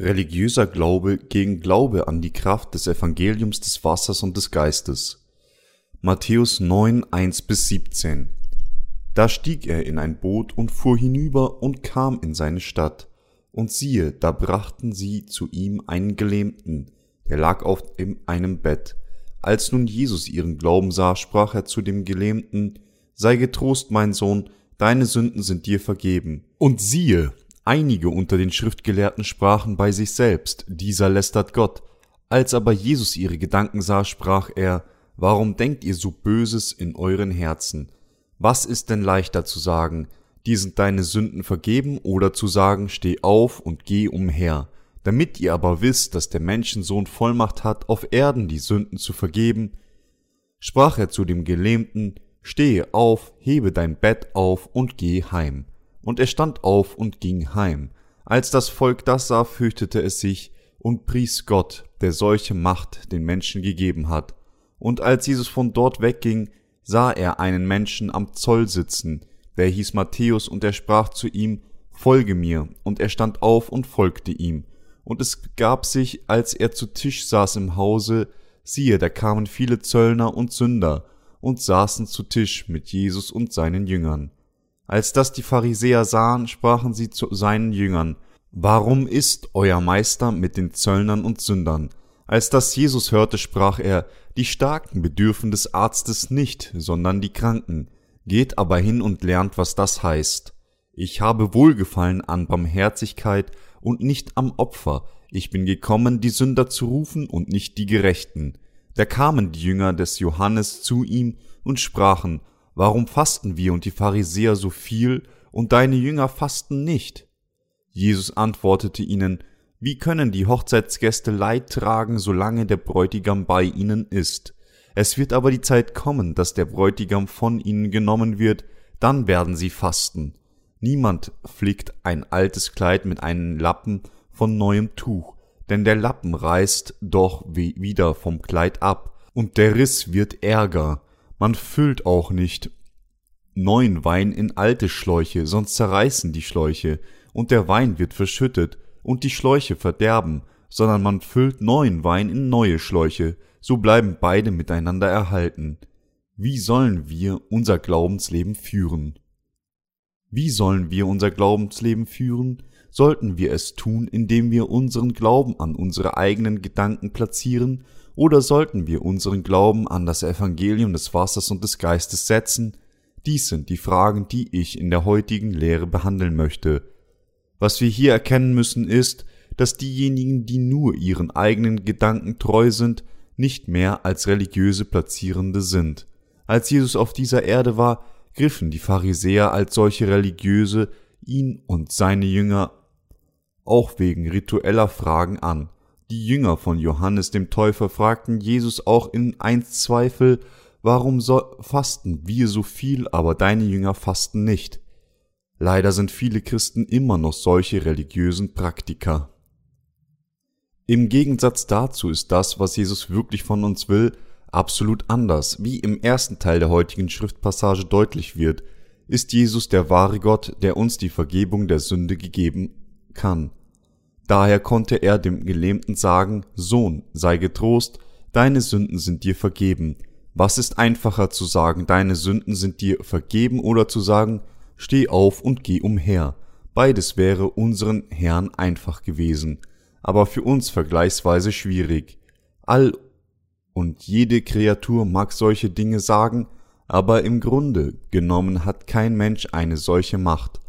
Religiöser Glaube gegen Glaube an die Kraft des Evangeliums des Wassers und des Geistes. Matthäus 9, 1 bis 17. Da stieg er in ein Boot und fuhr hinüber und kam in seine Stadt. Und siehe, da brachten sie zu ihm einen Gelähmten, der lag auf einem Bett. Als nun Jesus ihren Glauben sah, sprach er zu dem Gelähmten, Sei getrost, mein Sohn, deine Sünden sind dir vergeben. Und siehe, Einige unter den Schriftgelehrten sprachen bei sich selbst, dieser lästert Gott. Als aber Jesus ihre Gedanken sah, sprach er, Warum denkt ihr so Böses in euren Herzen? Was ist denn leichter zu sagen, dir sind deine Sünden vergeben, oder zu sagen, steh auf und geh umher? Damit ihr aber wisst, dass der Menschensohn Vollmacht hat, auf Erden die Sünden zu vergeben, sprach er zu dem Gelähmten, Stehe auf, hebe dein Bett auf und geh heim. Und er stand auf und ging heim. Als das Volk das sah, fürchtete es sich und pries Gott, der solche Macht den Menschen gegeben hat. Und als Jesus von dort wegging, sah er einen Menschen am Zoll sitzen, der hieß Matthäus, und er sprach zu ihm, Folge mir, und er stand auf und folgte ihm. Und es gab sich, als er zu Tisch saß im Hause, siehe, da kamen viele Zöllner und Sünder und saßen zu Tisch mit Jesus und seinen Jüngern. Als das die Pharisäer sahen, sprachen sie zu seinen Jüngern, Warum ist euer Meister mit den Zöllnern und Sündern? Als das Jesus hörte, sprach er, Die Starken bedürfen des Arztes nicht, sondern die Kranken. Geht aber hin und lernt, was das heißt. Ich habe Wohlgefallen an Barmherzigkeit und nicht am Opfer. Ich bin gekommen, die Sünder zu rufen und nicht die Gerechten. Da kamen die Jünger des Johannes zu ihm und sprachen, Warum fasten wir und die Pharisäer so viel und deine Jünger fasten nicht? Jesus antwortete ihnen, Wie können die Hochzeitsgäste Leid tragen, solange der Bräutigam bei ihnen ist? Es wird aber die Zeit kommen, dass der Bräutigam von ihnen genommen wird, dann werden sie fasten. Niemand flickt ein altes Kleid mit einem Lappen von neuem Tuch, denn der Lappen reißt doch wieder vom Kleid ab, und der Riss wird ärger. Man füllt auch nicht neuen Wein in alte Schläuche, sonst zerreißen die Schläuche, und der Wein wird verschüttet, und die Schläuche verderben, sondern man füllt neuen Wein in neue Schläuche, so bleiben beide miteinander erhalten. Wie sollen wir unser Glaubensleben führen? Wie sollen wir unser Glaubensleben führen? Sollten wir es tun, indem wir unseren Glauben an unsere eigenen Gedanken platzieren oder sollten wir unseren Glauben an das Evangelium des Wassers und des Geistes setzen? Dies sind die Fragen, die ich in der heutigen Lehre behandeln möchte. Was wir hier erkennen müssen ist, dass diejenigen, die nur ihren eigenen Gedanken treu sind, nicht mehr als religiöse Platzierende sind. Als Jesus auf dieser Erde war, griffen die Pharisäer als solche Religiöse ihn und seine Jünger auch wegen ritueller Fragen an. Die Jünger von Johannes dem Täufer fragten Jesus auch in eins Zweifel, warum so fasten wir so viel, aber deine Jünger fasten nicht? Leider sind viele Christen immer noch solche religiösen Praktiker. Im Gegensatz dazu ist das, was Jesus wirklich von uns will, absolut anders. Wie im ersten Teil der heutigen Schriftpassage deutlich wird, ist Jesus der wahre Gott, der uns die Vergebung der Sünde gegeben kann. Daher konnte er dem Gelähmten sagen, Sohn, sei getrost, deine Sünden sind dir vergeben. Was ist einfacher zu sagen, deine Sünden sind dir vergeben oder zu sagen, steh auf und geh umher? Beides wäre unseren Herrn einfach gewesen, aber für uns vergleichsweise schwierig. All und jede Kreatur mag solche Dinge sagen, aber im Grunde genommen hat kein Mensch eine solche Macht.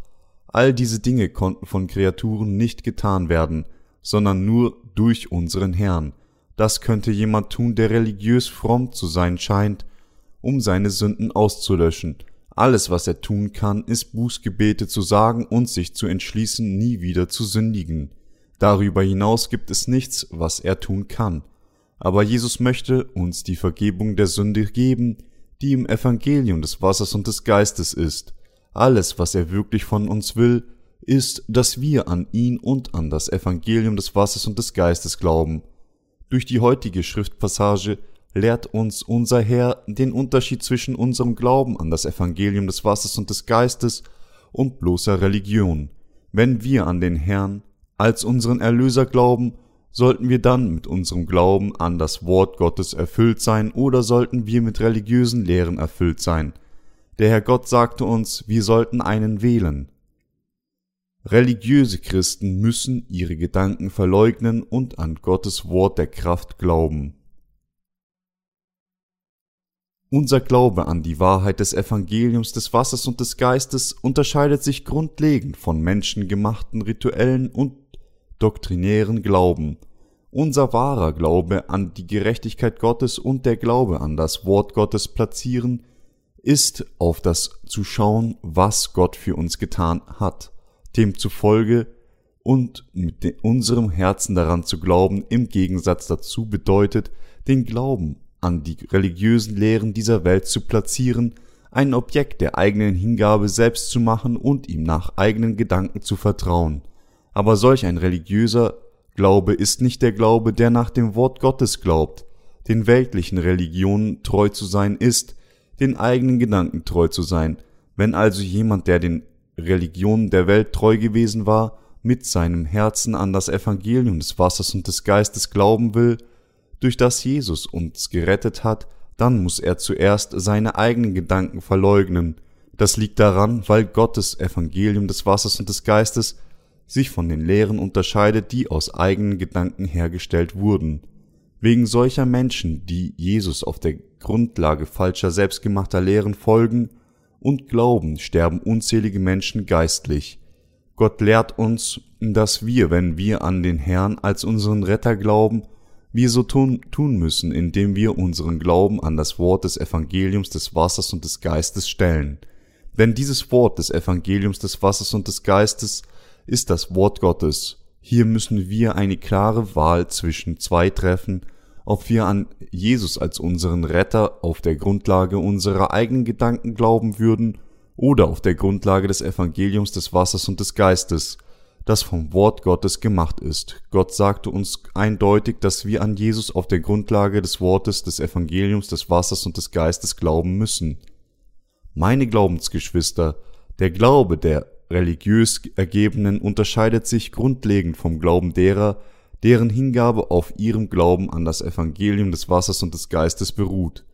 All diese Dinge konnten von Kreaturen nicht getan werden, sondern nur durch unseren Herrn. Das könnte jemand tun, der religiös fromm zu sein scheint, um seine Sünden auszulöschen. Alles, was er tun kann, ist Bußgebete zu sagen und sich zu entschließen, nie wieder zu sündigen. Darüber hinaus gibt es nichts, was er tun kann. Aber Jesus möchte uns die Vergebung der Sünde geben, die im Evangelium des Wassers und des Geistes ist. Alles, was er wirklich von uns will, ist, dass wir an ihn und an das Evangelium des Wassers und des Geistes glauben. Durch die heutige Schriftpassage lehrt uns unser Herr den Unterschied zwischen unserem Glauben an das Evangelium des Wassers und des Geistes und bloßer Religion. Wenn wir an den Herrn als unseren Erlöser glauben, sollten wir dann mit unserem Glauben an das Wort Gottes erfüllt sein oder sollten wir mit religiösen Lehren erfüllt sein? Der Herr Gott sagte uns, wir sollten einen wählen. Religiöse Christen müssen ihre Gedanken verleugnen und an Gottes Wort der Kraft glauben. Unser Glaube an die Wahrheit des Evangeliums des Wassers und des Geistes unterscheidet sich grundlegend von menschengemachten rituellen und doktrinären Glauben. Unser wahrer Glaube an die Gerechtigkeit Gottes und der Glaube an das Wort Gottes platzieren, ist auf das zu schauen, was Gott für uns getan hat, demzufolge und mit unserem Herzen daran zu glauben, im Gegensatz dazu bedeutet, den Glauben an die religiösen Lehren dieser Welt zu platzieren, ein Objekt der eigenen Hingabe selbst zu machen und ihm nach eigenen Gedanken zu vertrauen. Aber solch ein religiöser Glaube ist nicht der Glaube, der nach dem Wort Gottes glaubt. Den weltlichen Religionen treu zu sein ist, den eigenen Gedanken treu zu sein. Wenn also jemand, der den Religionen der Welt treu gewesen war, mit seinem Herzen an das Evangelium des Wassers und des Geistes glauben will, durch das Jesus uns gerettet hat, dann muss er zuerst seine eigenen Gedanken verleugnen. Das liegt daran, weil Gottes Evangelium des Wassers und des Geistes sich von den Lehren unterscheidet, die aus eigenen Gedanken hergestellt wurden. Wegen solcher Menschen, die Jesus auf der Grundlage falscher selbstgemachter Lehren folgen und glauben, sterben unzählige Menschen geistlich. Gott lehrt uns, dass wir, wenn wir an den Herrn als unseren Retter glauben, wir so tun, tun müssen, indem wir unseren Glauben an das Wort des Evangeliums des Wassers und des Geistes stellen. Denn dieses Wort des Evangeliums des Wassers und des Geistes ist das Wort Gottes. Hier müssen wir eine klare Wahl zwischen zwei treffen, ob wir an Jesus als unseren Retter auf der Grundlage unserer eigenen Gedanken glauben würden oder auf der Grundlage des Evangeliums des Wassers und des Geistes, das vom Wort Gottes gemacht ist. Gott sagte uns eindeutig, dass wir an Jesus auf der Grundlage des Wortes des Evangeliums des Wassers und des Geistes glauben müssen. Meine Glaubensgeschwister, der Glaube der religiös Ergebenen unterscheidet sich grundlegend vom Glauben derer, deren Hingabe auf ihrem Glauben an das Evangelium des Wassers und des Geistes beruht.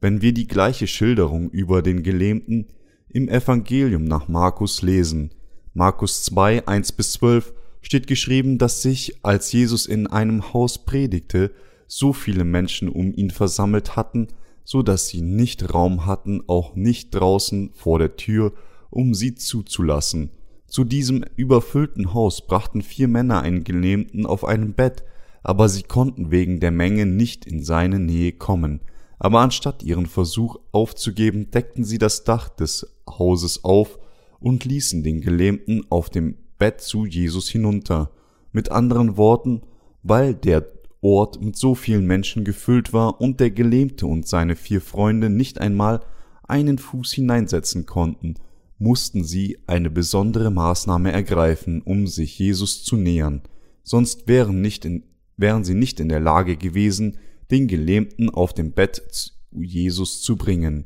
Wenn wir die gleiche Schilderung über den Gelähmten im Evangelium nach Markus lesen, Markus 2, 1 bis 12 steht geschrieben, dass sich, als Jesus in einem Haus predigte, so viele Menschen um ihn versammelt hatten, so dass sie nicht Raum hatten, auch nicht draußen vor der Tür, um sie zuzulassen. Zu diesem überfüllten Haus brachten vier Männer einen Gelähmten auf einem Bett, aber sie konnten wegen der Menge nicht in seine Nähe kommen. Aber anstatt ihren Versuch aufzugeben, deckten sie das Dach des Hauses auf und ließen den Gelähmten auf dem Bett zu Jesus hinunter. Mit anderen Worten, weil der Ort mit so vielen Menschen gefüllt war und der Gelähmte und seine vier Freunde nicht einmal einen Fuß hineinsetzen konnten, mussten sie eine besondere Maßnahme ergreifen, um sich Jesus zu nähern, sonst wären, nicht in, wären sie nicht in der Lage gewesen, den Gelähmten auf dem Bett zu Jesus zu bringen.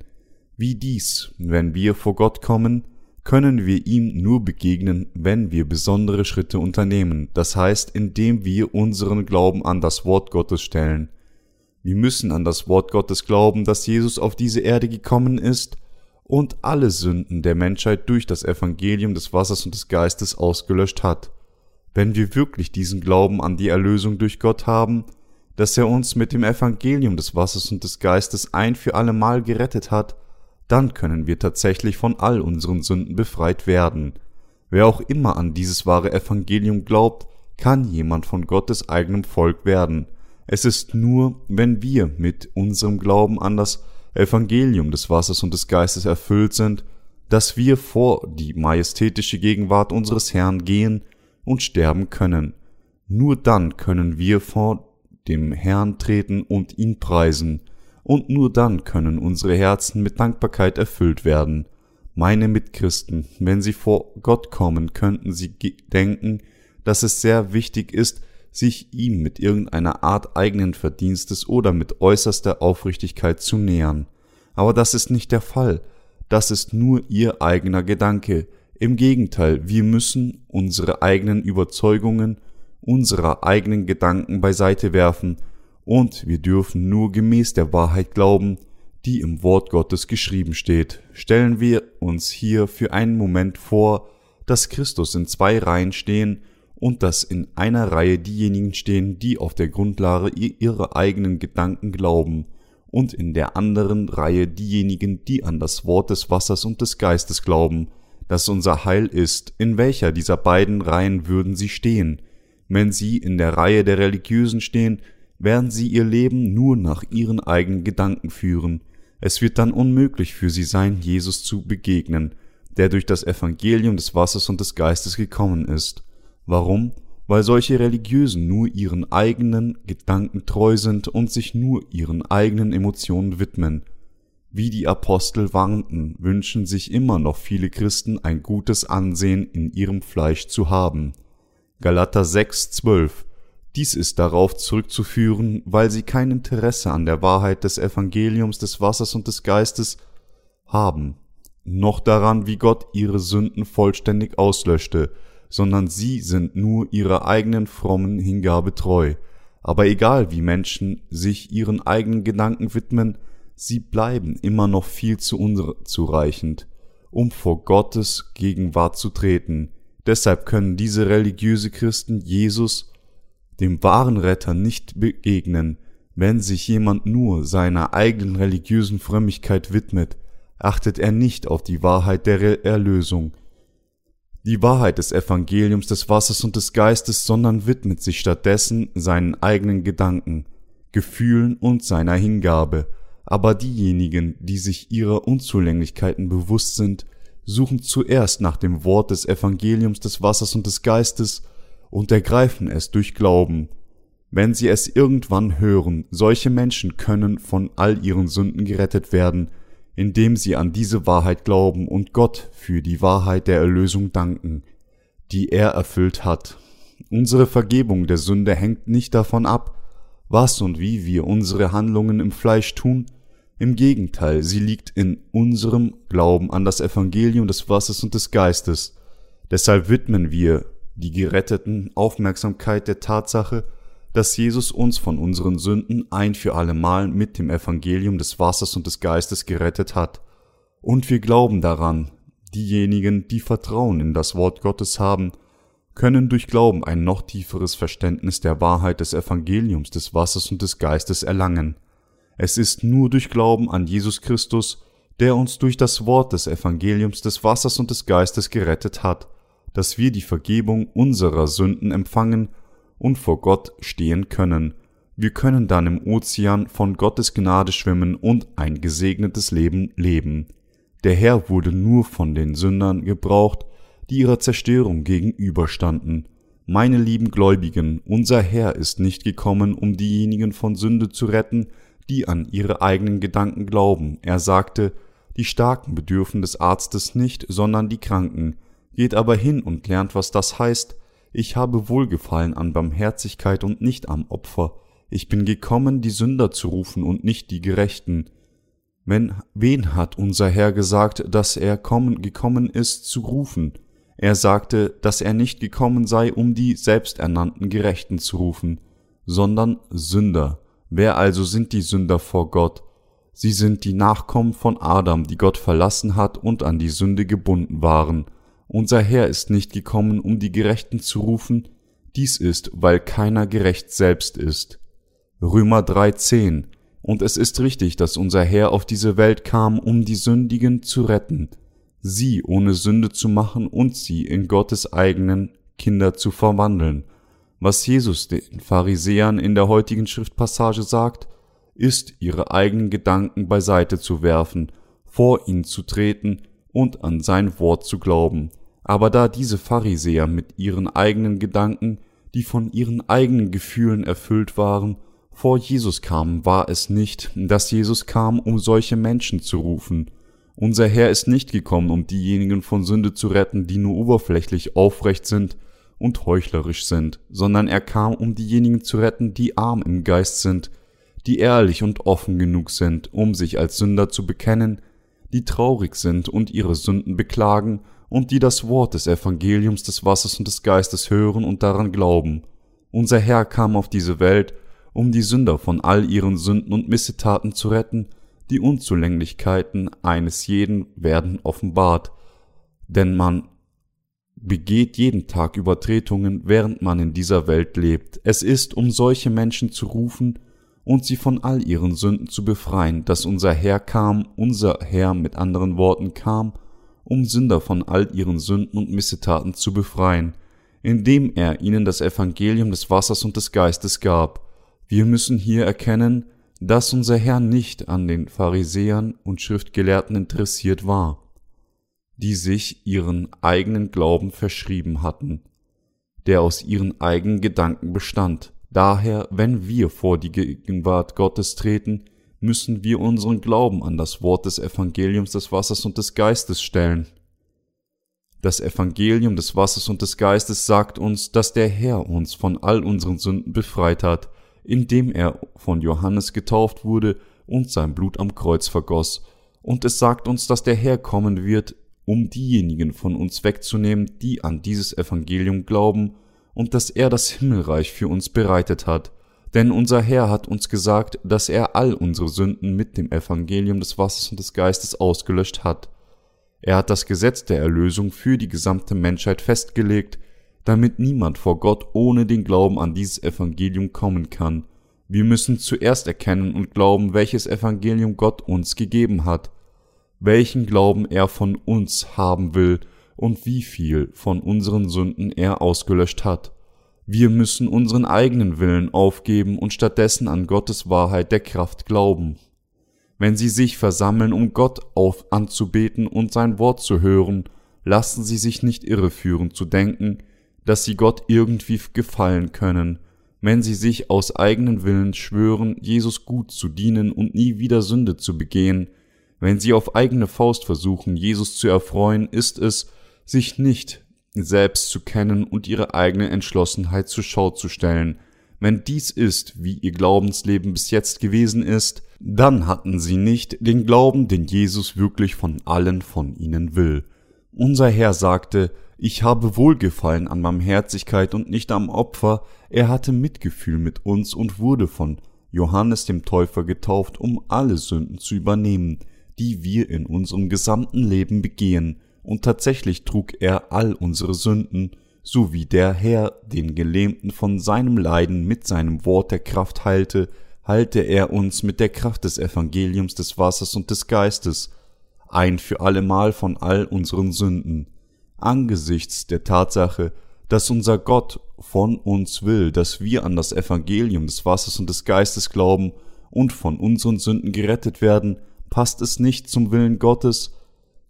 Wie dies, wenn wir vor Gott kommen, können wir ihm nur begegnen, wenn wir besondere Schritte unternehmen, das heißt, indem wir unseren Glauben an das Wort Gottes stellen. Wir müssen an das Wort Gottes glauben, dass Jesus auf diese Erde gekommen ist und alle Sünden der Menschheit durch das Evangelium des Wassers und des Geistes ausgelöscht hat. Wenn wir wirklich diesen Glauben an die Erlösung durch Gott haben, dass er uns mit dem Evangelium des Wassers und des Geistes ein für allemal gerettet hat, dann können wir tatsächlich von all unseren Sünden befreit werden. Wer auch immer an dieses wahre Evangelium glaubt, kann jemand von Gottes eigenem Volk werden. Es ist nur, wenn wir mit unserem Glauben an das Evangelium des Wassers und des Geistes erfüllt sind, dass wir vor die majestätische Gegenwart unseres Herrn gehen und sterben können. Nur dann können wir vor dem Herrn treten und ihn preisen und nur dann können unsere Herzen mit Dankbarkeit erfüllt werden. Meine Mitchristen, wenn sie vor Gott kommen, könnten sie denken, dass es sehr wichtig ist, sich ihm mit irgendeiner Art eigenen Verdienstes oder mit äußerster Aufrichtigkeit zu nähern. Aber das ist nicht der Fall, das ist nur ihr eigener Gedanke. Im Gegenteil, wir müssen unsere eigenen Überzeugungen, unsere eigenen Gedanken beiseite werfen, und wir dürfen nur gemäß der Wahrheit glauben, die im Wort Gottes geschrieben steht. Stellen wir uns hier für einen Moment vor, dass Christus in zwei Reihen stehen und dass in einer Reihe diejenigen stehen, die auf der Grundlage ihrer eigenen Gedanken glauben, und in der anderen Reihe diejenigen, die an das Wort des Wassers und des Geistes glauben, das unser Heil ist. In welcher dieser beiden Reihen würden sie stehen? Wenn sie in der Reihe der Religiösen stehen, werden sie ihr Leben nur nach ihren eigenen Gedanken führen. Es wird dann unmöglich für sie sein, Jesus zu begegnen, der durch das Evangelium des Wassers und des Geistes gekommen ist. Warum? Weil solche Religiösen nur ihren eigenen Gedanken treu sind und sich nur ihren eigenen Emotionen widmen. Wie die Apostel warnten, wünschen sich immer noch viele Christen ein gutes Ansehen in ihrem Fleisch zu haben. Galater 6,12 Dies ist darauf zurückzuführen, weil sie kein Interesse an der Wahrheit des Evangeliums des Wassers und des Geistes haben, noch daran, wie Gott ihre Sünden vollständig auslöschte, sondern sie sind nur ihrer eigenen frommen Hingabe treu. Aber egal wie Menschen sich ihren eigenen Gedanken widmen, sie bleiben immer noch viel zu unzureichend, um vor Gottes Gegenwart zu treten. Deshalb können diese religiöse Christen Jesus, dem wahren Retter, nicht begegnen, wenn sich jemand nur seiner eigenen religiösen Frömmigkeit widmet, achtet er nicht auf die Wahrheit der Erlösung, die Wahrheit des Evangeliums des Wassers und des Geistes, sondern widmet sich stattdessen seinen eigenen Gedanken, Gefühlen und seiner Hingabe. Aber diejenigen, die sich ihrer Unzulänglichkeiten bewusst sind, suchen zuerst nach dem Wort des Evangeliums des Wassers und des Geistes und ergreifen es durch Glauben. Wenn sie es irgendwann hören, solche Menschen können von all ihren Sünden gerettet werden, indem sie an diese Wahrheit glauben und Gott für die Wahrheit der Erlösung danken, die er erfüllt hat. Unsere Vergebung der Sünde hängt nicht davon ab, was und wie wir unsere Handlungen im Fleisch tun, im Gegenteil, sie liegt in unserem Glauben an das Evangelium des Wassers und des Geistes. Deshalb widmen wir die Geretteten Aufmerksamkeit der Tatsache, dass Jesus uns von unseren Sünden ein für allemal mit dem Evangelium des Wassers und des Geistes gerettet hat. Und wir glauben daran, diejenigen, die Vertrauen in das Wort Gottes haben, können durch Glauben ein noch tieferes Verständnis der Wahrheit des Evangeliums des Wassers und des Geistes erlangen. Es ist nur durch Glauben an Jesus Christus, der uns durch das Wort des Evangeliums des Wassers und des Geistes gerettet hat, dass wir die Vergebung unserer Sünden empfangen und vor Gott stehen können. Wir können dann im Ozean von Gottes Gnade schwimmen und ein gesegnetes Leben leben. Der Herr wurde nur von den Sündern gebraucht, die ihrer Zerstörung gegenüberstanden. Meine lieben Gläubigen, unser Herr ist nicht gekommen, um diejenigen von Sünde zu retten, die an ihre eigenen Gedanken glauben. Er sagte, die Starken bedürfen des Arztes nicht, sondern die Kranken. Geht aber hin und lernt, was das heißt, ich habe Wohlgefallen an Barmherzigkeit und nicht am Opfer. Ich bin gekommen, die Sünder zu rufen und nicht die Gerechten. Wenn, wen hat unser Herr gesagt, dass er kommen, gekommen ist, zu rufen? Er sagte, dass er nicht gekommen sei, um die selbsternannten Gerechten zu rufen, sondern Sünder. Wer also sind die Sünder vor Gott? Sie sind die Nachkommen von Adam, die Gott verlassen hat und an die Sünde gebunden waren. Unser Herr ist nicht gekommen, um die Gerechten zu rufen, dies ist, weil keiner gerecht selbst ist. Römer 3,10 Und es ist richtig, dass unser Herr auf diese Welt kam, um die Sündigen zu retten, sie ohne Sünde zu machen und sie in Gottes eigenen Kinder zu verwandeln. Was Jesus den Pharisäern in der heutigen Schriftpassage sagt, ist, ihre eigenen Gedanken beiseite zu werfen, vor ihn zu treten und an sein Wort zu glauben. Aber da diese Pharisäer mit ihren eigenen Gedanken, die von ihren eigenen Gefühlen erfüllt waren, vor Jesus kamen, war es nicht, dass Jesus kam, um solche Menschen zu rufen. Unser Herr ist nicht gekommen, um diejenigen von Sünde zu retten, die nur oberflächlich aufrecht sind und heuchlerisch sind, sondern er kam, um diejenigen zu retten, die arm im Geist sind, die ehrlich und offen genug sind, um sich als Sünder zu bekennen, die traurig sind und ihre Sünden beklagen und die das Wort des Evangeliums des Wassers und des Geistes hören und daran glauben. Unser Herr kam auf diese Welt, um die Sünder von all ihren Sünden und Missetaten zu retten, die Unzulänglichkeiten eines jeden werden offenbart, denn man begeht jeden Tag Übertretungen, während man in dieser Welt lebt. Es ist, um solche Menschen zu rufen und sie von all ihren Sünden zu befreien, dass unser Herr kam, unser Herr mit anderen Worten kam, um Sünder von all ihren Sünden und Missetaten zu befreien, indem er ihnen das Evangelium des Wassers und des Geistes gab. Wir müssen hier erkennen, dass unser Herr nicht an den Pharisäern und Schriftgelehrten interessiert war die sich ihren eigenen Glauben verschrieben hatten, der aus ihren eigenen Gedanken bestand. Daher, wenn wir vor die Gegenwart Gottes treten, müssen wir unseren Glauben an das Wort des Evangeliums des Wassers und des Geistes stellen. Das Evangelium des Wassers und des Geistes sagt uns, dass der Herr uns von all unseren Sünden befreit hat, indem er von Johannes getauft wurde und sein Blut am Kreuz vergoss, und es sagt uns, dass der Herr kommen wird, um diejenigen von uns wegzunehmen, die an dieses Evangelium glauben und dass er das Himmelreich für uns bereitet hat. Denn unser Herr hat uns gesagt, dass er all unsere Sünden mit dem Evangelium des Wassers und des Geistes ausgelöscht hat. Er hat das Gesetz der Erlösung für die gesamte Menschheit festgelegt, damit niemand vor Gott ohne den Glauben an dieses Evangelium kommen kann. Wir müssen zuerst erkennen und glauben, welches Evangelium Gott uns gegeben hat welchen Glauben er von uns haben will und wie viel von unseren Sünden er ausgelöscht hat. Wir müssen unseren eigenen Willen aufgeben und stattdessen an Gottes Wahrheit der Kraft glauben. Wenn Sie sich versammeln, um Gott auf anzubeten und sein Wort zu hören, lassen Sie sich nicht irreführen zu denken, dass Sie Gott irgendwie gefallen können, wenn Sie sich aus eigenen Willen schwören, Jesus gut zu dienen und nie wieder Sünde zu begehen, wenn sie auf eigene Faust versuchen, Jesus zu erfreuen, ist es, sich nicht selbst zu kennen und ihre eigene Entschlossenheit zur Schau zu stellen. Wenn dies ist, wie ihr Glaubensleben bis jetzt gewesen ist, dann hatten sie nicht den Glauben, den Jesus wirklich von allen von ihnen will. Unser Herr sagte, ich habe Wohlgefallen an Barmherzigkeit und nicht am Opfer, er hatte Mitgefühl mit uns und wurde von Johannes dem Täufer getauft, um alle Sünden zu übernehmen die wir in unserem gesamten Leben begehen, und tatsächlich trug er all unsere Sünden, so wie der Herr den Gelähmten von seinem Leiden mit seinem Wort der Kraft heilte, halte er uns mit der Kraft des Evangeliums des Wassers und des Geistes ein für allemal von all unseren Sünden. Angesichts der Tatsache, dass unser Gott von uns will, dass wir an das Evangelium des Wassers und des Geistes glauben und von unseren Sünden gerettet werden, passt es nicht zum Willen Gottes,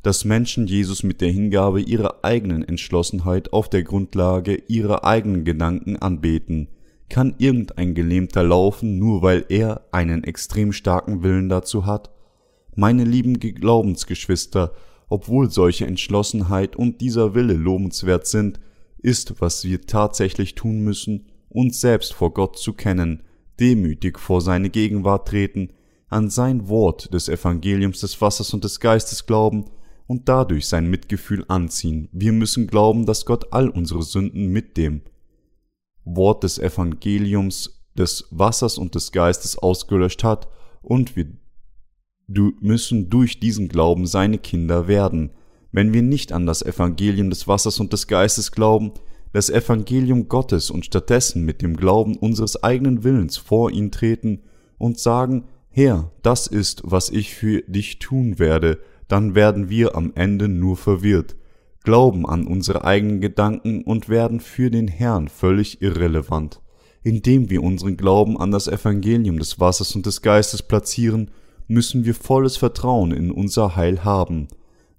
dass Menschen Jesus mit der Hingabe ihrer eigenen Entschlossenheit auf der Grundlage ihrer eigenen Gedanken anbeten. Kann irgendein Gelähmter laufen, nur weil er einen extrem starken Willen dazu hat? Meine lieben Glaubensgeschwister, obwohl solche Entschlossenheit und dieser Wille lobenswert sind, ist, was wir tatsächlich tun müssen, uns selbst vor Gott zu kennen, demütig vor seine Gegenwart treten, an sein Wort des Evangeliums des Wassers und des Geistes glauben und dadurch sein Mitgefühl anziehen. Wir müssen glauben, dass Gott all unsere Sünden mit dem Wort des Evangeliums des Wassers und des Geistes ausgelöscht hat und wir müssen durch diesen Glauben seine Kinder werden. Wenn wir nicht an das Evangelium des Wassers und des Geistes glauben, das Evangelium Gottes und stattdessen mit dem Glauben unseres eigenen Willens vor ihn treten und sagen, Herr, das ist, was ich für dich tun werde, dann werden wir am Ende nur verwirrt, glauben an unsere eigenen Gedanken und werden für den Herrn völlig irrelevant. Indem wir unseren Glauben an das Evangelium des Wassers und des Geistes platzieren, müssen wir volles Vertrauen in unser Heil haben.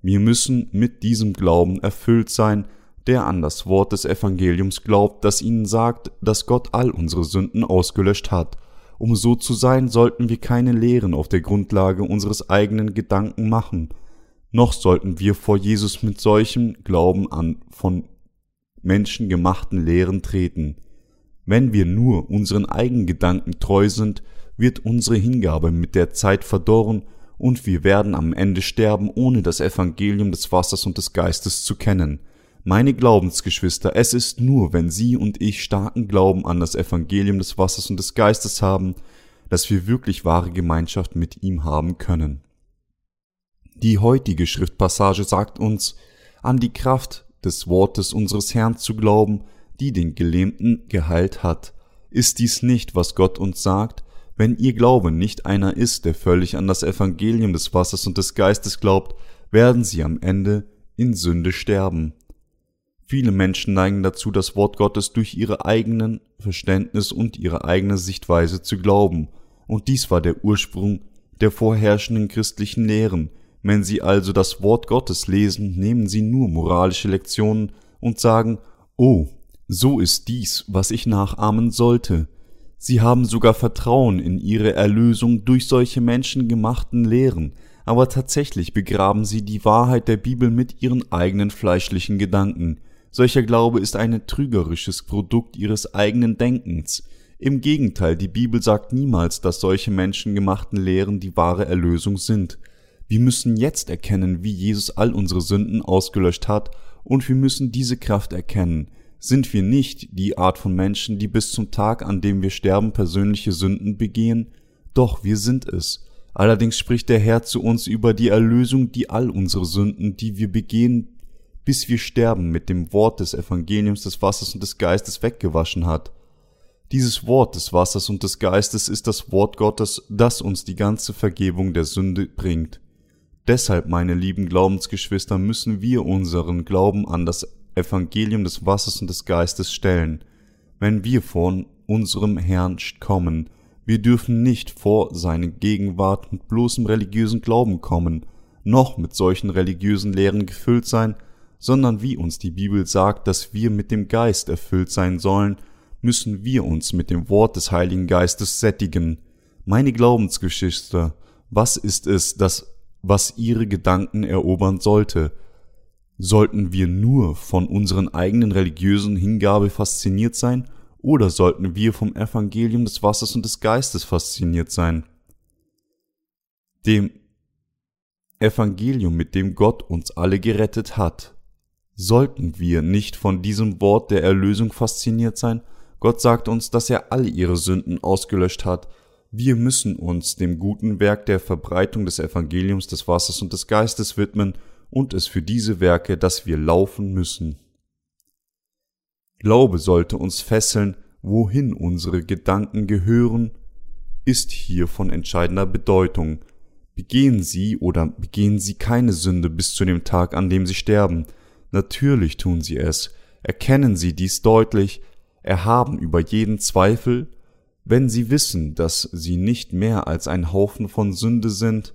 Wir müssen mit diesem Glauben erfüllt sein, der an das Wort des Evangeliums glaubt, das ihnen sagt, dass Gott all unsere Sünden ausgelöscht hat um so zu sein, sollten wir keine Lehren auf der Grundlage unseres eigenen Gedanken machen, noch sollten wir vor Jesus mit solchem Glauben an von Menschen gemachten Lehren treten. Wenn wir nur unseren eigenen Gedanken treu sind, wird unsere Hingabe mit der Zeit verdorren und wir werden am Ende sterben, ohne das Evangelium des Wassers und des Geistes zu kennen. Meine Glaubensgeschwister, es ist nur, wenn Sie und ich starken Glauben an das Evangelium des Wassers und des Geistes haben, dass wir wirklich wahre Gemeinschaft mit ihm haben können. Die heutige Schriftpassage sagt uns, an die Kraft des Wortes unseres Herrn zu glauben, die den Gelähmten geheilt hat. Ist dies nicht, was Gott uns sagt? Wenn ihr Glaube nicht einer ist, der völlig an das Evangelium des Wassers und des Geistes glaubt, werden sie am Ende in Sünde sterben. Viele Menschen neigen dazu, das Wort Gottes durch ihre eigenen Verständnis und ihre eigene Sichtweise zu glauben, und dies war der Ursprung der vorherrschenden christlichen Lehren. Wenn sie also das Wort Gottes lesen, nehmen sie nur moralische Lektionen und sagen, oh, so ist dies, was ich nachahmen sollte. Sie haben sogar Vertrauen in ihre Erlösung durch solche menschengemachten Lehren, aber tatsächlich begraben sie die Wahrheit der Bibel mit ihren eigenen fleischlichen Gedanken. Solcher Glaube ist ein trügerisches Produkt ihres eigenen Denkens. Im Gegenteil, die Bibel sagt niemals, dass solche menschengemachten Lehren die wahre Erlösung sind. Wir müssen jetzt erkennen, wie Jesus all unsere Sünden ausgelöscht hat, und wir müssen diese Kraft erkennen, sind wir nicht die Art von Menschen, die bis zum Tag, an dem wir sterben, persönliche Sünden begehen? Doch wir sind es. Allerdings spricht der Herr zu uns über die Erlösung, die all unsere Sünden, die wir begehen, bis wir sterben, mit dem Wort des Evangeliums des Wassers und des Geistes weggewaschen hat. Dieses Wort des Wassers und des Geistes ist das Wort Gottes, das uns die ganze Vergebung der Sünde bringt. Deshalb, meine lieben Glaubensgeschwister, müssen wir unseren Glauben an das Evangelium des Wassers und des Geistes stellen, wenn wir von unserem Herrn kommen. Wir dürfen nicht vor seine Gegenwart mit bloßem religiösen Glauben kommen, noch mit solchen religiösen Lehren gefüllt sein, sondern wie uns die Bibel sagt, dass wir mit dem Geist erfüllt sein sollen, müssen wir uns mit dem Wort des Heiligen Geistes sättigen. Meine Glaubensgeschwister, was ist es, das, was ihre Gedanken erobern sollte? Sollten wir nur von unseren eigenen religiösen Hingabe fasziniert sein, oder sollten wir vom Evangelium des Wassers und des Geistes fasziniert sein? Dem Evangelium, mit dem Gott uns alle gerettet hat. Sollten wir nicht von diesem Wort der Erlösung fasziniert sein? Gott sagt uns, dass er alle ihre Sünden ausgelöscht hat. Wir müssen uns dem guten Werk der Verbreitung des Evangeliums des Wassers und des Geistes widmen und es für diese Werke, dass wir laufen müssen. Glaube sollte uns fesseln, wohin unsere Gedanken gehören, ist hier von entscheidender Bedeutung. Begehen sie oder begehen sie keine Sünde bis zu dem Tag, an dem sie sterben. Natürlich tun sie es. Erkennen sie dies deutlich, erhaben über jeden Zweifel, wenn sie wissen, dass sie nicht mehr als ein Haufen von Sünde sind,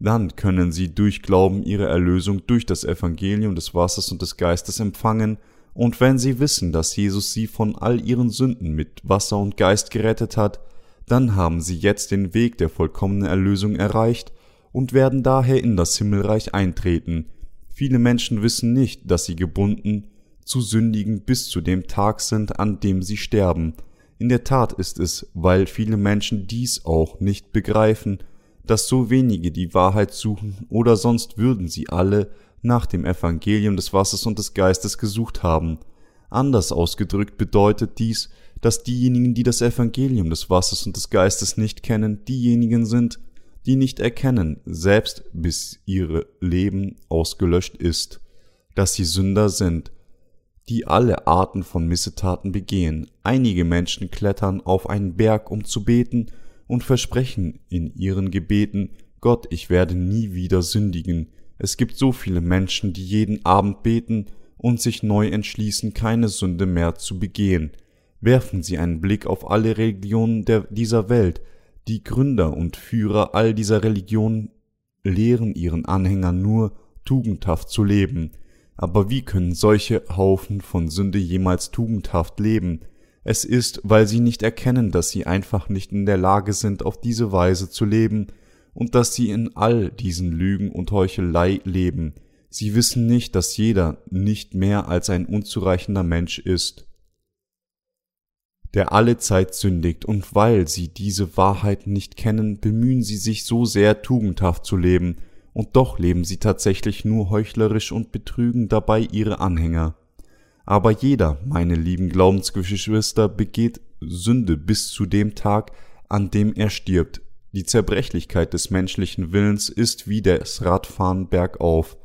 dann können sie durch Glauben ihre Erlösung durch das Evangelium des Wassers und des Geistes empfangen, und wenn sie wissen, dass Jesus sie von all ihren Sünden mit Wasser und Geist gerettet hat, dann haben sie jetzt den Weg der vollkommenen Erlösung erreicht und werden daher in das Himmelreich eintreten. Viele Menschen wissen nicht, dass sie gebunden zu sündigen bis zu dem Tag sind, an dem sie sterben. In der Tat ist es, weil viele Menschen dies auch nicht begreifen, dass so wenige die Wahrheit suchen, oder sonst würden sie alle nach dem Evangelium des Wassers und des Geistes gesucht haben. Anders ausgedrückt bedeutet dies, dass diejenigen, die das Evangelium des Wassers und des Geistes nicht kennen, diejenigen sind, die nicht erkennen, selbst bis ihre Leben ausgelöscht ist, dass sie Sünder sind, die alle Arten von Missetaten begehen. Einige Menschen klettern auf einen Berg, um zu beten, und versprechen in ihren Gebeten, Gott, ich werde nie wieder sündigen. Es gibt so viele Menschen, die jeden Abend beten und sich neu entschließen, keine Sünde mehr zu begehen. Werfen Sie einen Blick auf alle Religionen der, dieser Welt. Die Gründer und Führer all dieser Religionen lehren ihren Anhängern nur, tugendhaft zu leben. Aber wie können solche Haufen von Sünde jemals tugendhaft leben? Es ist, weil sie nicht erkennen, dass sie einfach nicht in der Lage sind, auf diese Weise zu leben und dass sie in all diesen Lügen und Heuchelei leben. Sie wissen nicht, dass jeder nicht mehr als ein unzureichender Mensch ist. der alle Zeit sündigt, und weil sie diese Wahrheit nicht kennen, bemühen sie sich so sehr tugendhaft zu leben, und doch leben sie tatsächlich nur heuchlerisch und betrügen dabei ihre Anhänger. Aber jeder, meine lieben Glaubensgeschwister, begeht Sünde bis zu dem Tag, an dem er stirbt. Die Zerbrechlichkeit des menschlichen Willens ist wie das Radfahren bergauf.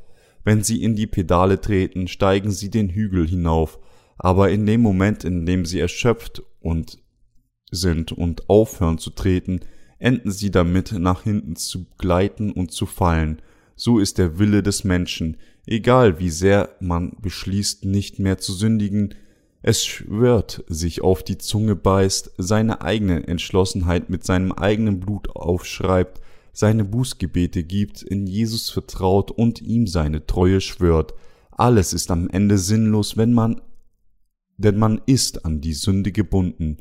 Wenn sie in die Pedale treten, steigen sie den Hügel hinauf, aber in dem Moment, in dem sie erschöpft und sind und aufhören zu treten, enden sie damit, nach hinten zu gleiten und zu fallen. So ist der Wille des Menschen, egal wie sehr man beschließt, nicht mehr zu sündigen, es schwört, sich auf die Zunge beißt, seine eigene Entschlossenheit mit seinem eigenen Blut aufschreibt, seine Bußgebete gibt, in Jesus vertraut und ihm seine Treue schwört. Alles ist am Ende sinnlos, wenn man, denn man ist an die Sünde gebunden.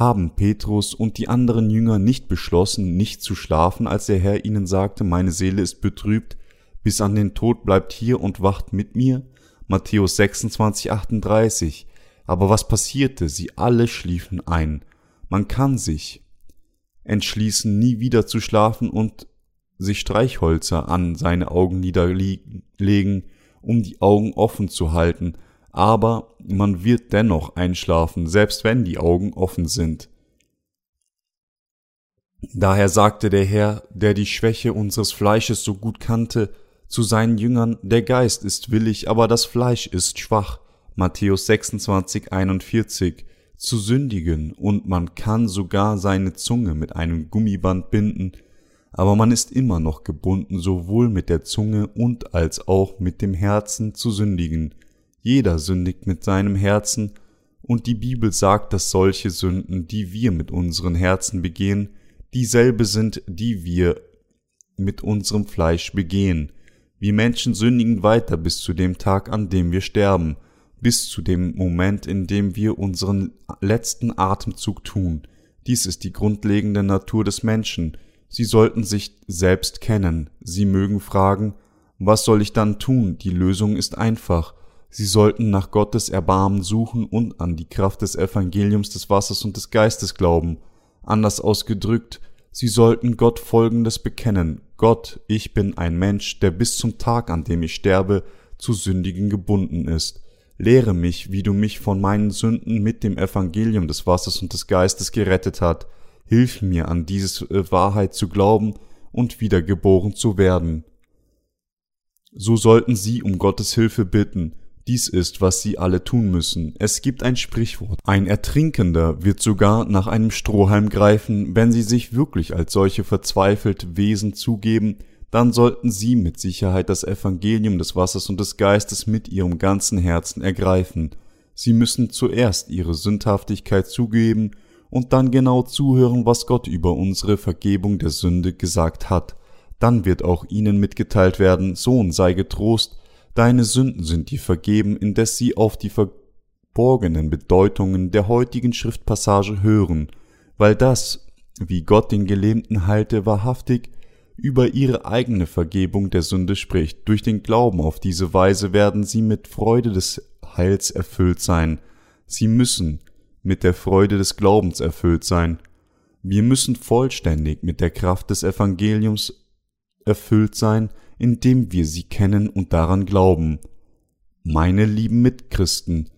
Haben Petrus und die anderen Jünger nicht beschlossen, nicht zu schlafen, als der Herr ihnen sagte, meine Seele ist betrübt, bis an den Tod bleibt hier und wacht mit mir? Matthäus 26, 38. Aber was passierte? Sie alle schliefen ein. Man kann sich entschließen, nie wieder zu schlafen und sich Streichholzer an seine Augenlider legen, um die Augen offen zu halten, aber man wird dennoch einschlafen, selbst wenn die Augen offen sind. Daher sagte der Herr, der die Schwäche unseres Fleisches so gut kannte, zu seinen Jüngern, der Geist ist willig, aber das Fleisch ist schwach. Matthäus 26, 41, zu sündigen, und man kann sogar seine Zunge mit einem Gummiband binden, aber man ist immer noch gebunden, sowohl mit der Zunge und als auch mit dem Herzen zu sündigen. Jeder sündigt mit seinem Herzen, und die Bibel sagt, dass solche Sünden, die wir mit unseren Herzen begehen, dieselbe sind, die wir mit unserem Fleisch begehen. Wir Menschen sündigen weiter bis zu dem Tag, an dem wir sterben, bis zu dem Moment, in dem wir unseren letzten Atemzug tun. Dies ist die grundlegende Natur des Menschen. Sie sollten sich selbst kennen. Sie mögen fragen, was soll ich dann tun? Die Lösung ist einfach. Sie sollten nach Gottes Erbarmen suchen und an die Kraft des Evangeliums des Wassers und des Geistes glauben. Anders ausgedrückt, sie sollten Gott Folgendes bekennen. Gott, ich bin ein Mensch, der bis zum Tag, an dem ich sterbe, zu Sündigen gebunden ist. Lehre mich, wie du mich von meinen Sünden mit dem Evangelium des Wassers und des Geistes gerettet hat. Hilf mir, an diese Wahrheit zu glauben und wiedergeboren zu werden. So sollten sie um Gottes Hilfe bitten, dies ist, was sie alle tun müssen. Es gibt ein Sprichwort. Ein Ertrinkender wird sogar nach einem Strohhalm greifen, wenn sie sich wirklich als solche verzweifelt Wesen zugeben, dann sollten sie mit Sicherheit das Evangelium des Wassers und des Geistes mit ihrem ganzen Herzen ergreifen. Sie müssen zuerst ihre Sündhaftigkeit zugeben und dann genau zuhören, was Gott über unsere Vergebung der Sünde gesagt hat. Dann wird auch ihnen mitgeteilt werden, Sohn, sei getrost, Deine Sünden sind dir vergeben, indes sie auf die verborgenen Bedeutungen der heutigen Schriftpassage hören, weil das, wie Gott den Gelähmten halte, wahrhaftig über ihre eigene Vergebung der Sünde spricht. Durch den Glauben auf diese Weise werden sie mit Freude des Heils erfüllt sein. Sie müssen mit der Freude des Glaubens erfüllt sein. Wir müssen vollständig mit der Kraft des Evangeliums erfüllt sein, indem wir sie kennen und daran glauben. Meine lieben Mitchristen,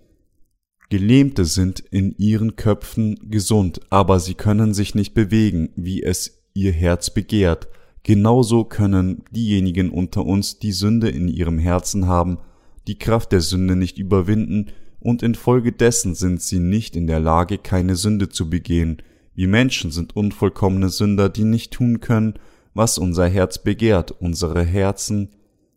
Gelähmte sind in ihren Köpfen gesund, aber sie können sich nicht bewegen, wie es ihr Herz begehrt. Genauso können diejenigen unter uns, die Sünde in ihrem Herzen haben, die Kraft der Sünde nicht überwinden, und infolgedessen sind sie nicht in der Lage, keine Sünde zu begehen. Wir Menschen sind unvollkommene Sünder, die nicht tun können, was unser Herz begehrt, unsere Herzen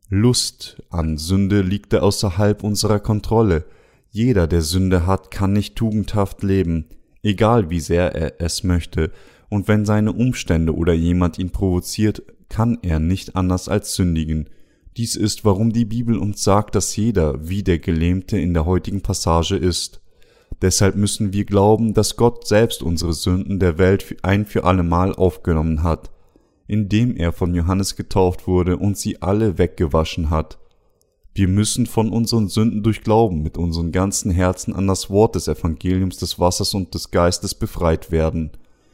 Lust an Sünde liegt außerhalb unserer Kontrolle. Jeder, der Sünde hat, kann nicht tugendhaft leben, egal wie sehr er es möchte, und wenn seine Umstände oder jemand ihn provoziert, kann er nicht anders als sündigen. Dies ist, warum die Bibel uns sagt, dass jeder wie der Gelähmte in der heutigen Passage ist. Deshalb müssen wir glauben, dass Gott selbst unsere Sünden der Welt ein für allemal aufgenommen hat indem er von Johannes getauft wurde und sie alle weggewaschen hat. Wir müssen von unseren Sünden durch Glauben mit unseren ganzen Herzen an das Wort des Evangeliums des Wassers und des Geistes befreit werden.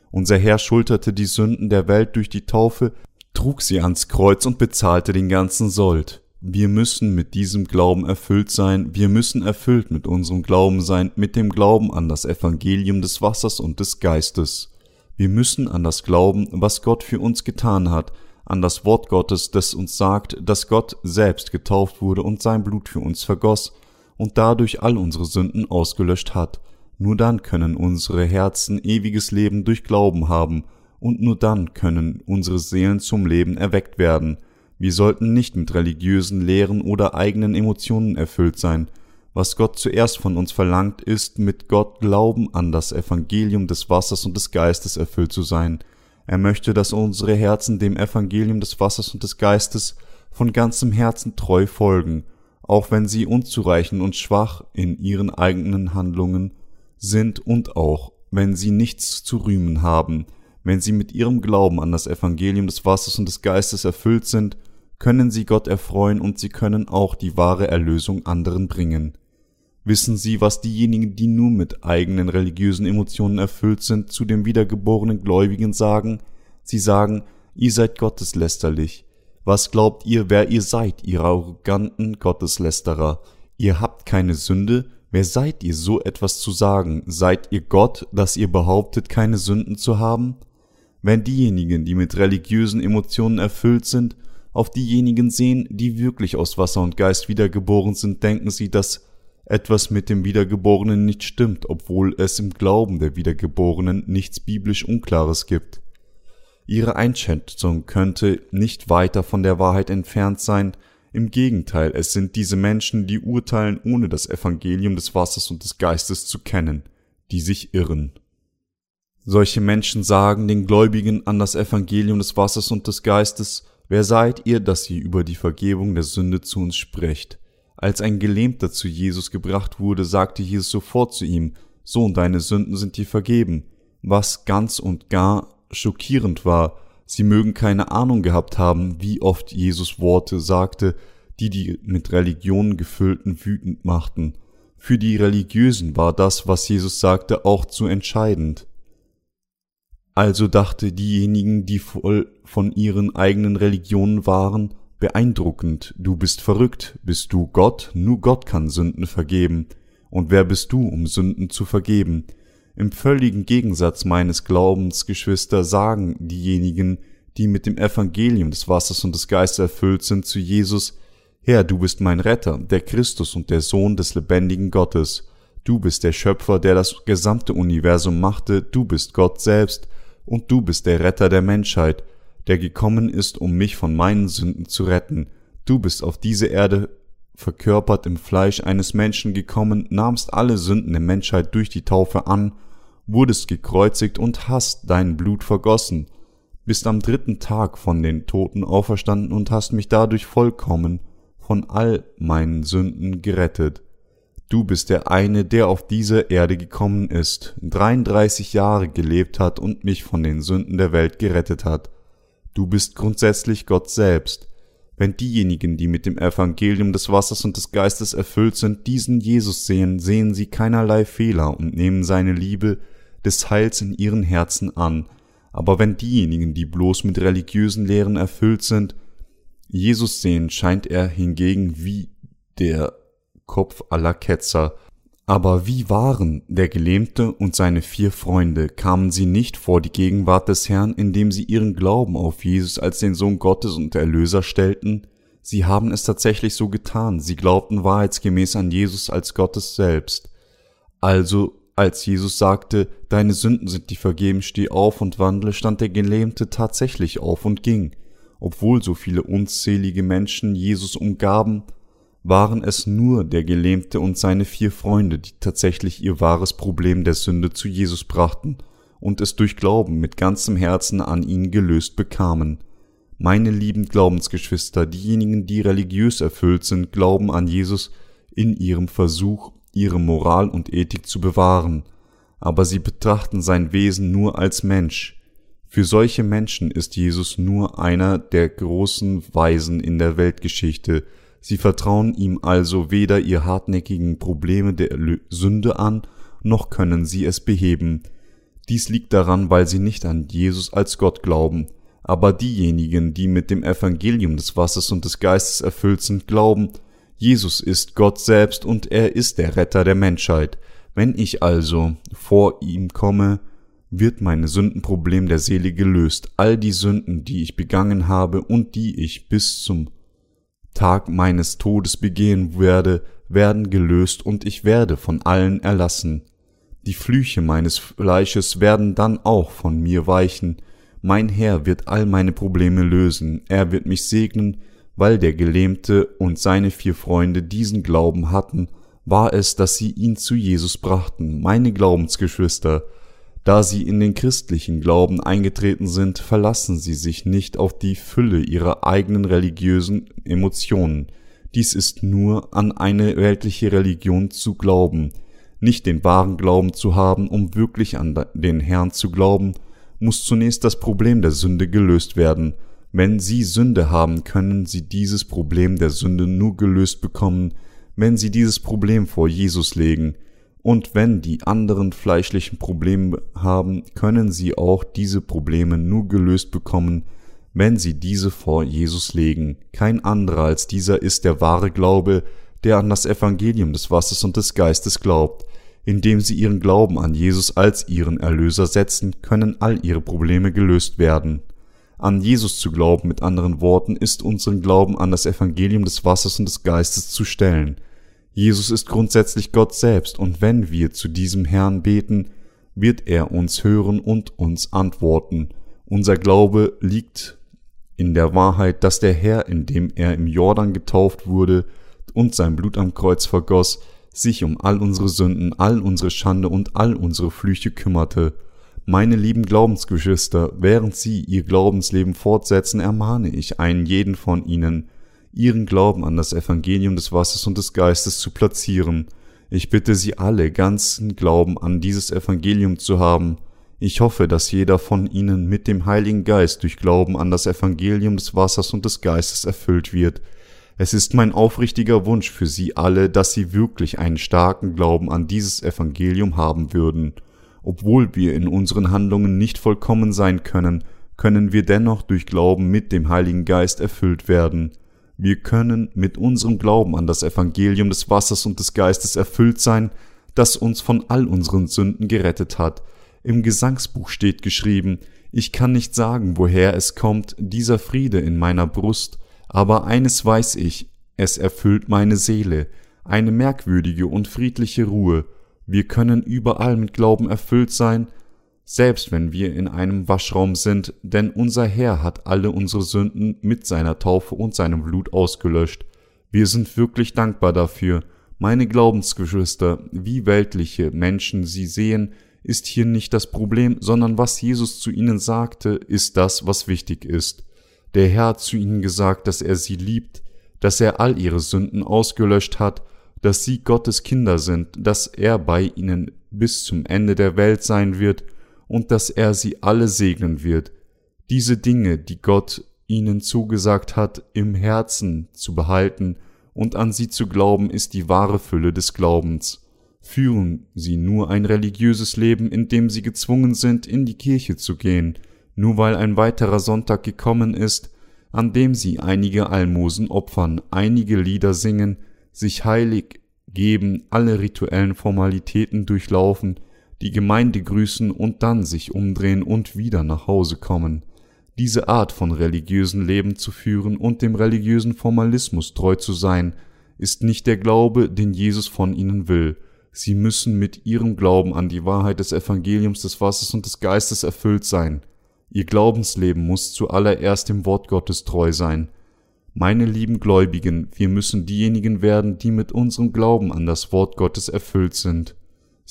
Unser Herr schulterte die Sünden der Welt durch die Taufe, trug sie ans Kreuz und bezahlte den ganzen Sold. Wir müssen mit diesem Glauben erfüllt sein, wir müssen erfüllt mit unserem Glauben sein, mit dem Glauben an das Evangelium des Wassers und des Geistes. Wir müssen an das glauben, was Gott für uns getan hat, an das Wort Gottes, das uns sagt, dass Gott selbst getauft wurde und sein Blut für uns vergoss und dadurch all unsere Sünden ausgelöscht hat. Nur dann können unsere Herzen ewiges Leben durch Glauben haben, und nur dann können unsere Seelen zum Leben erweckt werden. Wir sollten nicht mit religiösen Lehren oder eigenen Emotionen erfüllt sein. Was Gott zuerst von uns verlangt, ist, mit Gott Glauben an das Evangelium des Wassers und des Geistes erfüllt zu sein – er möchte, dass unsere Herzen dem Evangelium des Wassers und des Geistes von ganzem Herzen treu folgen, auch wenn sie unzureichend und schwach in ihren eigenen Handlungen sind und auch wenn sie nichts zu rühmen haben, wenn sie mit ihrem Glauben an das Evangelium des Wassers und des Geistes erfüllt sind, können sie Gott erfreuen und sie können auch die wahre Erlösung anderen bringen. Wissen Sie, was diejenigen, die nur mit eigenen religiösen Emotionen erfüllt sind, zu dem wiedergeborenen Gläubigen sagen? Sie sagen, ihr seid gotteslästerlich. Was glaubt ihr, wer ihr seid, ihr arroganten Gotteslästerer? Ihr habt keine Sünde? Wer seid ihr, so etwas zu sagen? Seid ihr Gott, dass ihr behauptet, keine Sünden zu haben? Wenn diejenigen, die mit religiösen Emotionen erfüllt sind, auf diejenigen sehen, die wirklich aus Wasser und Geist wiedergeboren sind, denken sie, dass etwas mit dem Wiedergeborenen nicht stimmt, obwohl es im Glauben der Wiedergeborenen nichts biblisch Unklares gibt. Ihre Einschätzung könnte nicht weiter von der Wahrheit entfernt sein, im Gegenteil, es sind diese Menschen, die urteilen, ohne das Evangelium des Wassers und des Geistes zu kennen, die sich irren. Solche Menschen sagen den Gläubigen an das Evangelium des Wassers und des Geistes, wer seid ihr, dass ihr über die Vergebung der Sünde zu uns sprecht? Als ein Gelähmter zu Jesus gebracht wurde, sagte Jesus sofort zu ihm, Sohn, deine Sünden sind dir vergeben, was ganz und gar schockierend war. Sie mögen keine Ahnung gehabt haben, wie oft Jesus Worte sagte, die die mit Religionen gefüllten wütend machten. Für die Religiösen war das, was Jesus sagte, auch zu entscheidend. Also dachte diejenigen, die voll von ihren eigenen Religionen waren, Beeindruckend, du bist verrückt, bist du Gott, nur Gott kann Sünden vergeben. Und wer bist du, um Sünden zu vergeben? Im völligen Gegensatz meines Glaubens, Geschwister, sagen diejenigen, die mit dem Evangelium des Wassers und des Geistes erfüllt sind, zu Jesus, Herr, du bist mein Retter, der Christus und der Sohn des lebendigen Gottes. Du bist der Schöpfer, der das gesamte Universum machte, du bist Gott selbst, und du bist der Retter der Menschheit, der gekommen ist, um mich von meinen Sünden zu retten. Du bist auf diese Erde verkörpert im Fleisch eines Menschen gekommen, nahmst alle Sünden der Menschheit durch die Taufe an, wurdest gekreuzigt und hast dein Blut vergossen, bist am dritten Tag von den Toten auferstanden und hast mich dadurch vollkommen von all meinen Sünden gerettet. Du bist der eine, der auf diese Erde gekommen ist, 33 Jahre gelebt hat und mich von den Sünden der Welt gerettet hat. Du bist grundsätzlich Gott selbst. Wenn diejenigen, die mit dem Evangelium des Wassers und des Geistes erfüllt sind, diesen Jesus sehen, sehen sie keinerlei Fehler und nehmen seine Liebe des Heils in ihren Herzen an. Aber wenn diejenigen, die bloß mit religiösen Lehren erfüllt sind, Jesus sehen, scheint er hingegen wie der Kopf aller Ketzer, aber wie waren der Gelähmte und seine vier Freunde? Kamen sie nicht vor die Gegenwart des Herrn, indem sie ihren Glauben auf Jesus als den Sohn Gottes und Erlöser stellten? Sie haben es tatsächlich so getan. Sie glaubten wahrheitsgemäß an Jesus als Gottes selbst. Also, als Jesus sagte, Deine Sünden sind dir vergeben, steh auf und wandle, stand der Gelähmte tatsächlich auf und ging. Obwohl so viele unzählige Menschen Jesus umgaben, waren es nur der Gelähmte und seine vier Freunde, die tatsächlich ihr wahres Problem der Sünde zu Jesus brachten und es durch Glauben mit ganzem Herzen an ihn gelöst bekamen. Meine lieben Glaubensgeschwister, diejenigen, die religiös erfüllt sind, glauben an Jesus in ihrem Versuch, ihre Moral und Ethik zu bewahren, aber sie betrachten sein Wesen nur als Mensch. Für solche Menschen ist Jesus nur einer der großen Weisen in der Weltgeschichte, Sie vertrauen ihm also weder ihr hartnäckigen Probleme der Sünde an, noch können sie es beheben. Dies liegt daran, weil sie nicht an Jesus als Gott glauben. Aber diejenigen, die mit dem Evangelium des Wassers und des Geistes erfüllt sind, glauben, Jesus ist Gott selbst und er ist der Retter der Menschheit. Wenn ich also vor ihm komme, wird mein Sündenproblem der Seele gelöst. All die Sünden, die ich begangen habe und die ich bis zum Tag meines Todes begehen werde, werden gelöst und ich werde von allen erlassen. Die Flüche meines Fleisches werden dann auch von mir weichen. Mein Herr wird all meine Probleme lösen. Er wird mich segnen, weil der Gelähmte und seine vier Freunde diesen Glauben hatten, war es, dass sie ihn zu Jesus brachten. Meine Glaubensgeschwister, da sie in den christlichen Glauben eingetreten sind, verlassen sie sich nicht auf die Fülle ihrer eigenen religiösen Emotionen. Dies ist nur an eine weltliche Religion zu glauben. Nicht den wahren Glauben zu haben, um wirklich an den Herrn zu glauben, muss zunächst das Problem der Sünde gelöst werden. Wenn Sie Sünde haben, können Sie dieses Problem der Sünde nur gelöst bekommen, wenn Sie dieses Problem vor Jesus legen. Und wenn die anderen fleischlichen Probleme haben, können sie auch diese Probleme nur gelöst bekommen, wenn sie diese vor Jesus legen. Kein anderer als dieser ist der wahre Glaube, der an das Evangelium des Wassers und des Geistes glaubt. Indem sie ihren Glauben an Jesus als ihren Erlöser setzen, können all ihre Probleme gelöst werden. An Jesus zu glauben, mit anderen Worten, ist unseren Glauben an das Evangelium des Wassers und des Geistes zu stellen – Jesus ist grundsätzlich Gott selbst, und wenn wir zu diesem Herrn beten, wird er uns hören und uns antworten. Unser Glaube liegt in der Wahrheit, dass der Herr, indem er im Jordan getauft wurde und sein Blut am Kreuz vergoss, sich um all unsere Sünden, all unsere Schande und all unsere Flüche kümmerte. Meine lieben Glaubensgeschwister, während Sie Ihr Glaubensleben fortsetzen, ermahne ich einen jeden von Ihnen, ihren Glauben an das Evangelium des Wassers und des Geistes zu platzieren. Ich bitte Sie alle, ganzen Glauben an dieses Evangelium zu haben. Ich hoffe, dass jeder von Ihnen mit dem Heiligen Geist durch Glauben an das Evangelium des Wassers und des Geistes erfüllt wird. Es ist mein aufrichtiger Wunsch für Sie alle, dass Sie wirklich einen starken Glauben an dieses Evangelium haben würden. Obwohl wir in unseren Handlungen nicht vollkommen sein können, können wir dennoch durch Glauben mit dem Heiligen Geist erfüllt werden. Wir können mit unserem Glauben an das Evangelium des Wassers und des Geistes erfüllt sein, das uns von all unseren Sünden gerettet hat. Im Gesangsbuch steht geschrieben, ich kann nicht sagen, woher es kommt, dieser Friede in meiner Brust, aber eines weiß ich, es erfüllt meine Seele, eine merkwürdige und friedliche Ruhe. Wir können überall mit Glauben erfüllt sein, selbst wenn wir in einem Waschraum sind, denn unser Herr hat alle unsere Sünden mit seiner Taufe und seinem Blut ausgelöscht. Wir sind wirklich dankbar dafür. Meine Glaubensgeschwister, wie weltliche Menschen sie sehen, ist hier nicht das Problem, sondern was Jesus zu ihnen sagte, ist das, was wichtig ist. Der Herr hat zu ihnen gesagt, dass er sie liebt, dass er all ihre Sünden ausgelöscht hat, dass sie Gottes Kinder sind, dass er bei ihnen bis zum Ende der Welt sein wird und dass er sie alle segnen wird, diese Dinge, die Gott ihnen zugesagt hat, im Herzen zu behalten und an sie zu glauben, ist die wahre Fülle des Glaubens. Führen sie nur ein religiöses Leben, in dem sie gezwungen sind, in die Kirche zu gehen, nur weil ein weiterer Sonntag gekommen ist, an dem sie einige Almosen opfern, einige Lieder singen, sich heilig geben, alle rituellen Formalitäten durchlaufen, die Gemeinde grüßen und dann sich umdrehen und wieder nach Hause kommen. Diese Art von religiösen Leben zu führen und dem religiösen Formalismus treu zu sein, ist nicht der Glaube, den Jesus von ihnen will. Sie müssen mit ihrem Glauben an die Wahrheit des Evangeliums des Wassers und des Geistes erfüllt sein. Ihr Glaubensleben muss zuallererst dem Wort Gottes treu sein. Meine lieben Gläubigen, wir müssen diejenigen werden, die mit unserem Glauben an das Wort Gottes erfüllt sind.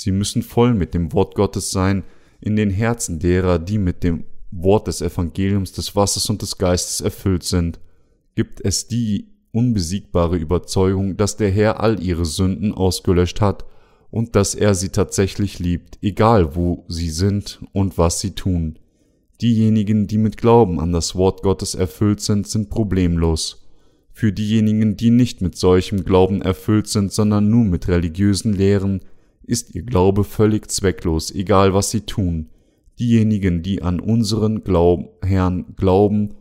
Sie müssen voll mit dem Wort Gottes sein in den Herzen derer, die mit dem Wort des Evangeliums des Wassers und des Geistes erfüllt sind. Gibt es die unbesiegbare Überzeugung, dass der Herr all ihre Sünden ausgelöscht hat und dass er sie tatsächlich liebt, egal wo sie sind und was sie tun. Diejenigen, die mit Glauben an das Wort Gottes erfüllt sind, sind problemlos. Für diejenigen, die nicht mit solchem Glauben erfüllt sind, sondern nur mit religiösen Lehren, ist ihr Glaube völlig zwecklos, egal was sie tun. Diejenigen, die an unseren Glaub Herrn glauben,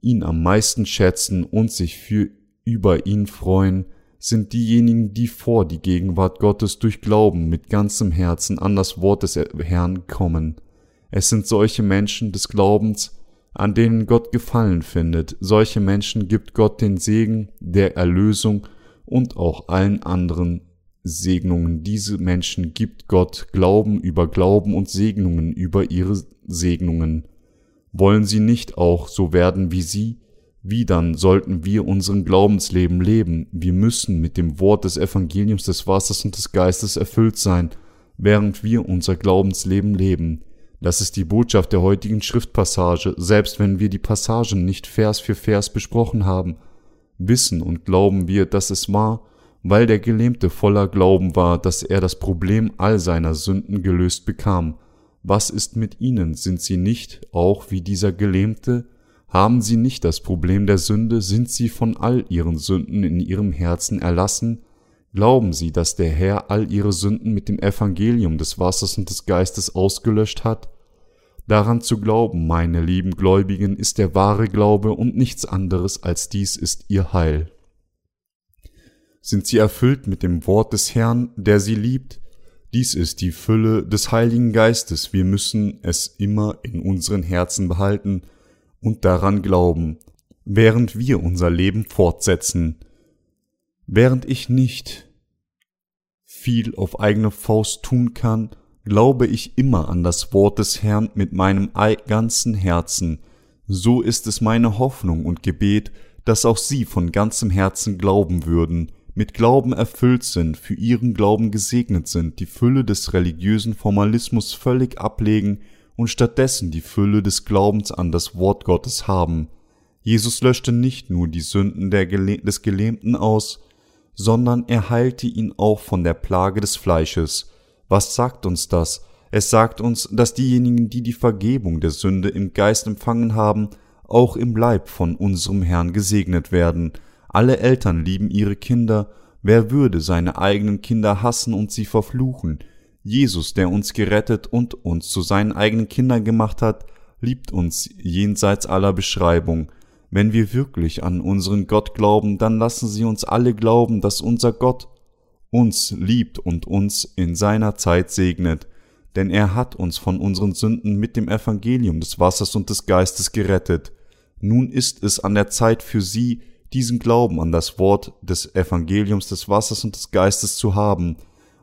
ihn am meisten schätzen und sich für über ihn freuen, sind diejenigen, die vor die Gegenwart Gottes durch Glauben mit ganzem Herzen an das Wort des Herrn kommen. Es sind solche Menschen des Glaubens, an denen Gott Gefallen findet. Solche Menschen gibt Gott den Segen der Erlösung und auch allen anderen Segnungen. Diese Menschen gibt Gott Glauben über Glauben und Segnungen über ihre Segnungen. Wollen sie nicht auch so werden wie sie, wie dann sollten wir unseren Glaubensleben leben? Wir müssen mit dem Wort des Evangeliums des Wassers und des Geistes erfüllt sein, während wir unser Glaubensleben leben. Das ist die Botschaft der heutigen Schriftpassage, selbst wenn wir die Passagen nicht Vers für Vers besprochen haben. Wissen und glauben wir, dass es war, weil der Gelähmte voller Glauben war, dass er das Problem all seiner Sünden gelöst bekam. Was ist mit ihnen? Sind sie nicht, auch wie dieser Gelähmte, haben sie nicht das Problem der Sünde, sind sie von all ihren Sünden in ihrem Herzen erlassen, glauben sie, dass der Herr all ihre Sünden mit dem Evangelium des Wassers und des Geistes ausgelöscht hat? Daran zu glauben, meine lieben Gläubigen, ist der wahre Glaube und nichts anderes als dies ist ihr Heil. Sind sie erfüllt mit dem Wort des Herrn, der sie liebt? Dies ist die Fülle des Heiligen Geistes, wir müssen es immer in unseren Herzen behalten, und daran glauben, während wir unser Leben fortsetzen. Während ich nicht viel auf eigene Faust tun kann, glaube ich immer an das Wort des Herrn mit meinem ganzen Herzen. So ist es meine Hoffnung und Gebet, dass auch Sie von ganzem Herzen glauben würden, mit Glauben erfüllt sind, für Ihren Glauben gesegnet sind, die Fülle des religiösen Formalismus völlig ablegen und stattdessen die Fülle des Glaubens an das Wort Gottes haben. Jesus löschte nicht nur die Sünden Geläh des Gelähmten aus, sondern er heilte ihn auch von der Plage des Fleisches. Was sagt uns das? Es sagt uns, dass diejenigen, die die Vergebung der Sünde im Geist empfangen haben, auch im Leib von unserem Herrn gesegnet werden. Alle Eltern lieben ihre Kinder, wer würde seine eigenen Kinder hassen und sie verfluchen? Jesus, der uns gerettet und uns zu seinen eigenen Kindern gemacht hat, liebt uns jenseits aller Beschreibung. Wenn wir wirklich an unseren Gott glauben, dann lassen Sie uns alle glauben, dass unser Gott uns liebt und uns in seiner Zeit segnet, denn er hat uns von unseren Sünden mit dem Evangelium des Wassers und des Geistes gerettet. Nun ist es an der Zeit für Sie, diesen Glauben an das Wort des Evangeliums des Wassers und des Geistes zu haben,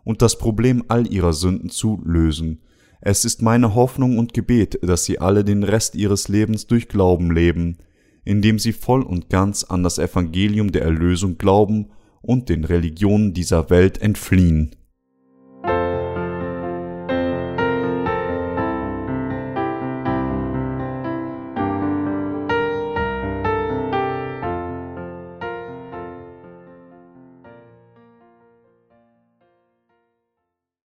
und das Problem all ihrer Sünden zu lösen. Es ist meine Hoffnung und Gebet, dass sie alle den Rest ihres Lebens durch Glauben leben, indem sie voll und ganz an das Evangelium der Erlösung glauben und den Religionen dieser Welt entfliehen.